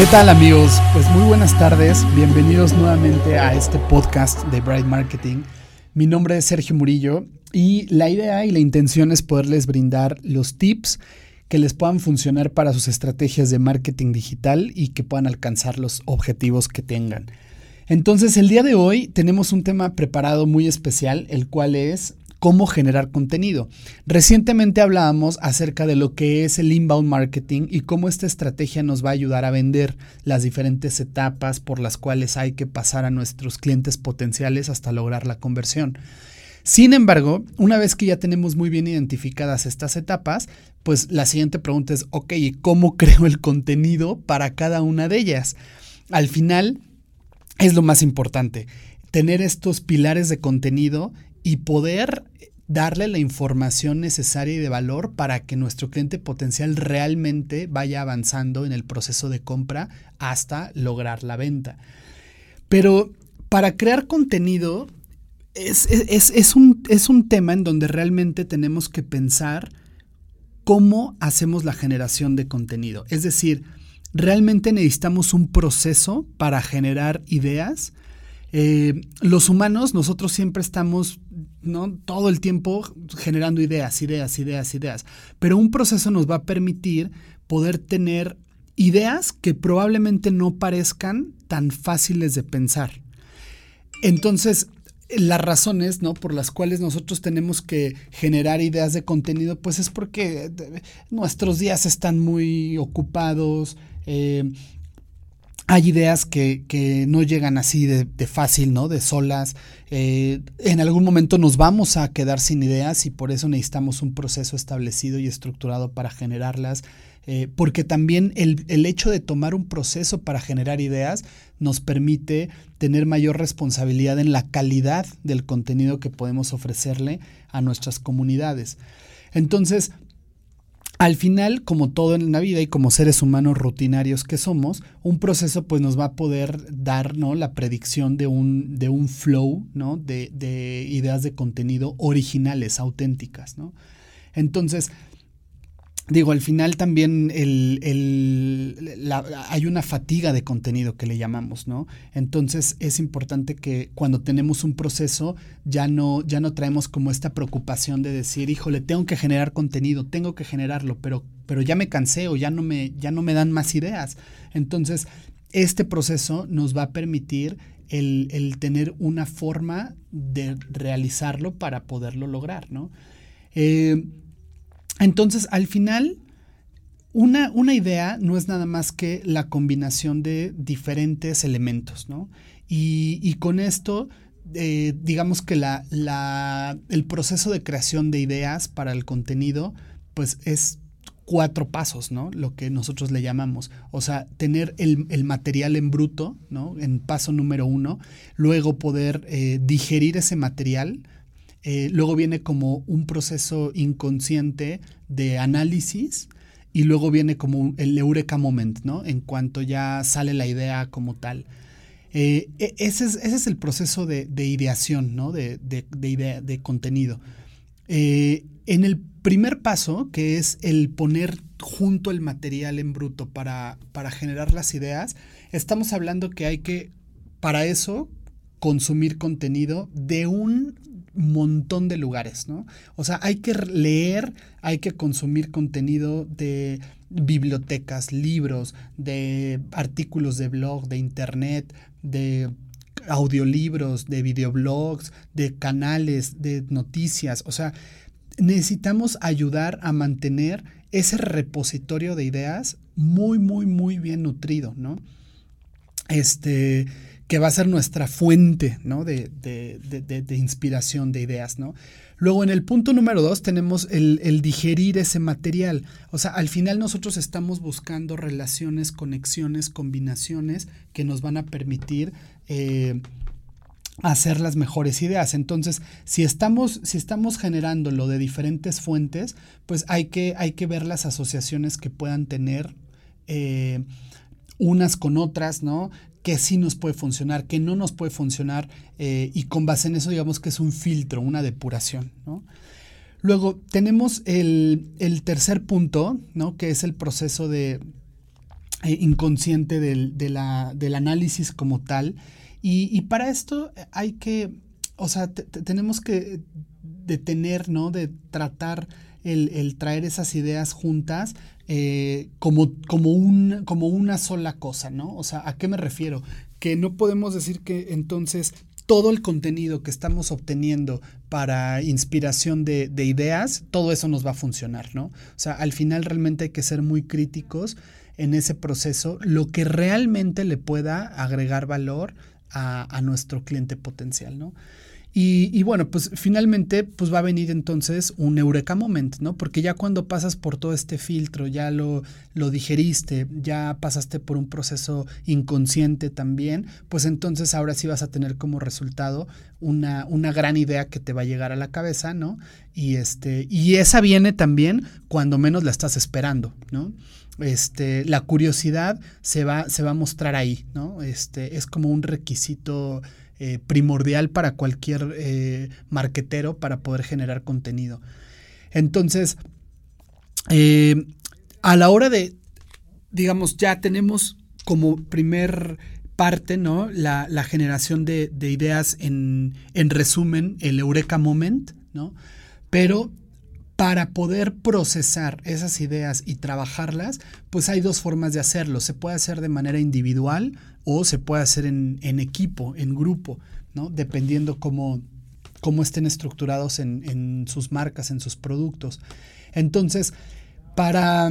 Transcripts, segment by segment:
¿Qué tal amigos? Pues muy buenas tardes, bienvenidos nuevamente a este podcast de Bright Marketing. Mi nombre es Sergio Murillo y la idea y la intención es poderles brindar los tips que les puedan funcionar para sus estrategias de marketing digital y que puedan alcanzar los objetivos que tengan. Entonces el día de hoy tenemos un tema preparado muy especial, el cual es cómo generar contenido. Recientemente hablábamos acerca de lo que es el inbound marketing y cómo esta estrategia nos va a ayudar a vender las diferentes etapas por las cuales hay que pasar a nuestros clientes potenciales hasta lograr la conversión. Sin embargo, una vez que ya tenemos muy bien identificadas estas etapas, pues la siguiente pregunta es, ok, ¿cómo creo el contenido para cada una de ellas? Al final, es lo más importante, tener estos pilares de contenido y poder darle la información necesaria y de valor para que nuestro cliente potencial realmente vaya avanzando en el proceso de compra hasta lograr la venta. Pero para crear contenido es, un, es un tema en donde realmente tenemos que pensar cómo hacemos la generación de contenido. Es decir, realmente necesitamos un proceso para generar ideas eh, los humanos, nosotros siempre estamos ¿no? todo el tiempo generando ideas, ideas, ideas, ideas. Pero un proceso nos va a permitir poder tener ideas que probablemente no parezcan tan fáciles de pensar. Entonces, las razones ¿no? por las cuales nosotros tenemos que generar ideas de contenido, pues es porque nuestros días están muy ocupados. Eh, hay ideas que, no llegan así de, fácil, ¿no? De solas. Eh, en algún momento nos vamos a quedar sin ideas y por eso necesitamos un proceso establecido y estructurado para generarlas. Eh, porque también el, el, hecho de tomar un proceso para generar ideas nos permite tener mayor responsabilidad en la calidad del contenido que podemos ofrecerle a nuestras comunidades. Entonces, al final, como todo en la vida y como seres humanos rutinarios que somos, un proceso pues nos va a poder dar ¿no? la predicción de un, de un flow ¿no? de, de ideas de contenido originales, auténticas. ¿no? Entonces, Digo, al final también hay una fatiga de contenido que le llamamos, ¿no? Entonces es importante que cuando tenemos un proceso ya no, ya no traemos como esta preocupación de decir, híjole, tengo que generar contenido, tengo que generarlo, pero, pero ya me cansé o ya no me, ya no me dan más ideas. Entonces, este proceso nos va a permitir el, tener una forma de realizarlo para poderlo lograr, ¿no? Eh, entonces, al final, una, una, idea no es nada más que la combinación de diferentes elementos, ¿no? Y, con esto, eh, digamos que la, la, el proceso de creación de ideas para el contenido, pues es cuatro pasos, ¿no? Lo que nosotros le llamamos. O sea, tener el, material en bruto, ¿no? En paso número uno. Luego poder eh, digerir ese material, eh, luego viene como un proceso inconsciente de análisis y luego viene como el eureka moment, ¿no? En cuanto ya sale la idea como tal. Eh, e, ese, es, el proceso de, ideación, ¿no? De, idea, de contenido. Eh, en el primer paso, que es el poner junto el material en bruto para, para generar las ideas, estamos hablando que hay que, para eso, consumir contenido de un montón de lugares, ¿no? O sea, hay que leer, hay que consumir contenido de bibliotecas, libros, de artículos de blog, de internet, de audiolibros, de videoblogs, de canales, de noticias. O sea, necesitamos ayudar a mantener ese repositorio de ideas muy, muy, muy bien nutrido, ¿no? Este, que va a ser nuestra fuente ¿no? de, inspiración, de ideas. ¿no? Luego, en el punto número dos, tenemos el, digerir ese material. O sea, al final nosotros estamos buscando relaciones, conexiones, combinaciones que nos van a permitir eh, hacer las mejores ideas. Entonces, si estamos, si estamos generándolo de diferentes fuentes, pues hay que, hay que ver las asociaciones que puedan tener. Eh, unas con otras, ¿no? Que sí nos puede funcionar, que no nos puede funcionar eh, y con base en eso digamos que es un filtro, una depuración. Luego tenemos el, tercer punto, ¿no? que es el proceso de, eh, inconsciente del, del, análisis como tal. Y, para esto hay que, o sea, tenemos que detener, ¿no? De tratar el, traer esas ideas juntas eh, como, como, como una sola cosa, ¿no? O sea, ¿a qué me refiero? Que no podemos decir que entonces todo el contenido que estamos obteniendo para inspiración de, ideas, todo eso nos va a funcionar, ¿no? O sea, al final realmente hay que ser muy críticos en ese proceso, lo que realmente le pueda agregar valor a, a nuestro cliente potencial, ¿no? Y, bueno, pues finalmente pues va a venir entonces un eureka moment, ¿no? Porque ya cuando pasas por todo este filtro, ya lo, lo digeriste, ya pasaste por un proceso inconsciente también, pues entonces ahora sí vas a tener como resultado una, una gran idea que te va a llegar a la cabeza, ¿no? Y, este, y esa viene también cuando menos la estás esperando, ¿no? Este, la curiosidad se va, se va a mostrar ahí, ¿no? Este, es como un requisito eh, primordial para cualquier eh, marquetero para poder generar contenido. Entonces, eh, a la hora de, digamos, ya tenemos como primer parte, ¿no? La, generación de, ideas en, en, resumen, el Eureka Moment, ¿no? Pero para poder procesar esas ideas y trabajarlas, pues hay dos formas de hacerlo. Se puede hacer de manera individual o se puede hacer en, equipo, en grupo, ¿no? Dependiendo cómo, cómo estén estructurados en, sus marcas, en sus productos. Entonces, para...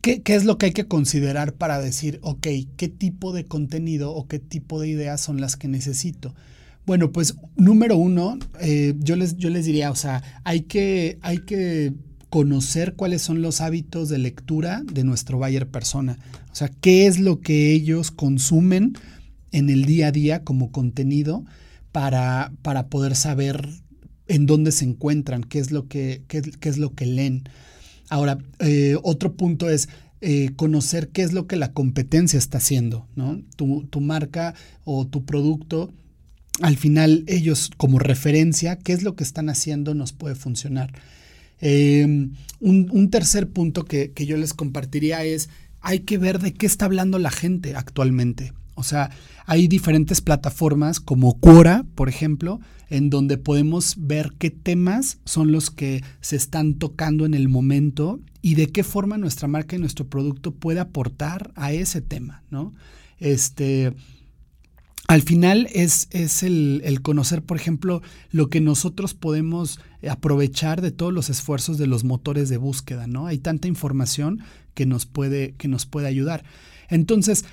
¿qué, ¿Qué es lo que hay que considerar para decir, ok, qué tipo de contenido o qué tipo de ideas son las que necesito? Bueno, pues número uno, eh, yo, les, yo les diría, o sea, hay que, hay que conocer cuáles son los hábitos de lectura de nuestro buyer persona. O sea, qué es lo que ellos consumen en el día a día como contenido para, para poder saber en dónde se encuentran, qué es lo que, qué, es lo que leen. Ahora, eh, otro punto es eh, conocer qué es lo que la competencia está haciendo, ¿no? Tu, tu marca o tu producto, al final ellos como referencia, qué es lo que están haciendo nos puede funcionar. Em, un, tercer punto que, yo les compartiría es, hay que ver de qué está hablando la gente actualmente. O sea, hay diferentes plataformas como Quora, por ejemplo, en donde podemos ver qué temas son los que se están tocando en el momento y de qué forma nuestra marca y nuestro producto puede aportar a ese tema, ¿no? Este, al final es, es el, conocer, por ejemplo, lo que nosotros podemos aprovechar de todos los esfuerzos de los motores de búsqueda, ¿no? Hay tanta información que nos puede, que nos puede ayudar. Entonces,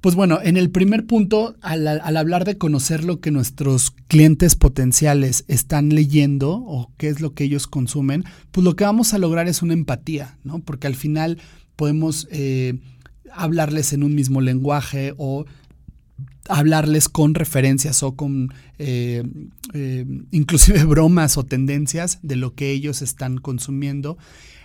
pues bueno, en el primer punto, al, hablar de conocer lo que nuestros clientes potenciales están leyendo o qué es lo que ellos consumen, pues lo que vamos a lograr es una empatía, ¿no? Porque al final podemos eh, hablarles en un mismo lenguaje o hablarles con referencias o con eh, eh, inclusive bromas o tendencias de lo que ellos están consumiendo.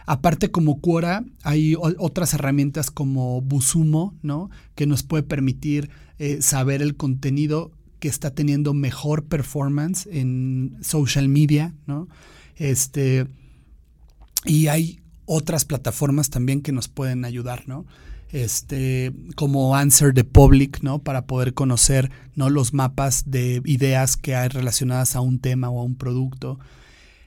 Aparte como Quora hay otras herramientas como Busumo, ¿no? Que nos puede permitir eh, saber el contenido que está teniendo mejor performance en social media, ¿no? Este, y hay otras plataformas también que nos pueden ayudar, ¿no? Este, como Answer the Public, ¿no? Para poder conocer, ¿no? Los mapas de ideas que hay relacionadas a un tema o a un producto.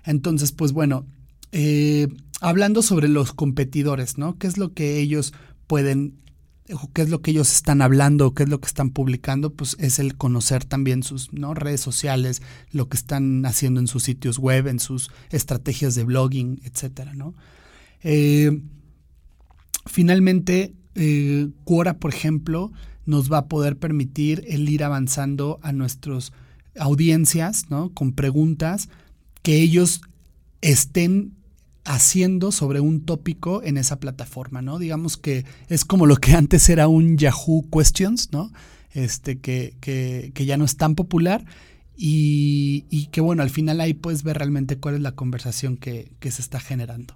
Entonces, pues bueno, eh, hablando sobre los competidores, ¿no? ¿Qué es lo que ellos pueden, qué es lo que ellos están hablando, qué es lo que están publicando? Pues es el conocer también sus ¿no? redes sociales, lo que están haciendo en sus sitios web, en sus estrategias de blogging, etcétera, ¿no? Eh, finalmente, eh, Quora, por ejemplo, nos va a poder permitir el ir avanzando a nuestras audiencias, ¿no? Con preguntas que ellos estén haciendo sobre un tópico en esa plataforma, ¿no? Digamos que es como lo que antes era un Yahoo Questions, ¿no? Este, que, que, que ya no es tan popular y, que bueno, al final ahí puedes ver realmente cuál es la conversación que, que se está generando.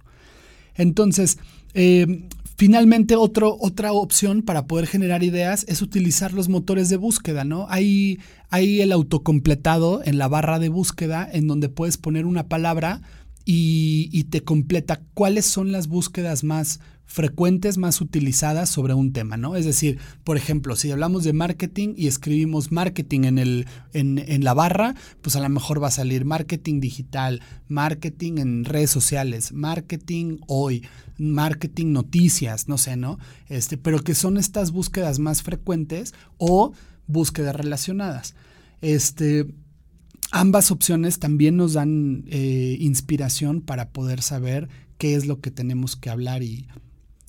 Entonces, eh, Finalmente, otro, otra opción para poder generar ideas es utilizar los motores de búsqueda, ¿no? Hay, hay el autocompletado en la barra de búsqueda en donde puedes poner una palabra y, te completa cuáles son las búsquedas más frecuentes, más utilizadas sobre un tema, ¿no? Es decir, por ejemplo, si hablamos de marketing y escribimos marketing en, el, en, la barra, pues a lo mejor va a salir marketing digital, marketing en redes sociales, marketing hoy, marketing noticias, no sé, ¿no? Este, pero que son estas búsquedas más frecuentes o búsquedas relacionadas. Este, ambas opciones también nos dan eh, inspiración para poder saber qué es lo que tenemos que hablar y,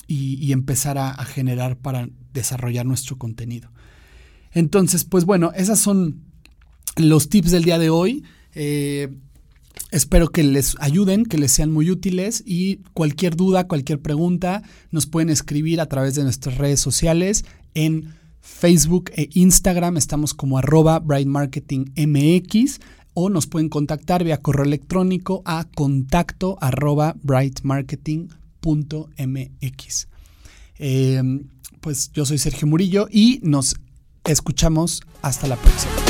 empezar a, generar para desarrollar nuestro contenido. Entonces, pues bueno, esos son los tips del día de hoy. Eh, espero que les ayuden, que les sean muy útiles y cualquier duda, cualquier pregunta, nos pueden escribir a través de nuestras redes sociales en Facebook e Instagram estamos como arroba brightmarketingmx o nos pueden contactar vía correo electrónico a contacto arroba brightmarketing.mx. Em, pues yo soy Sergio Murillo y nos escuchamos hasta la próxima.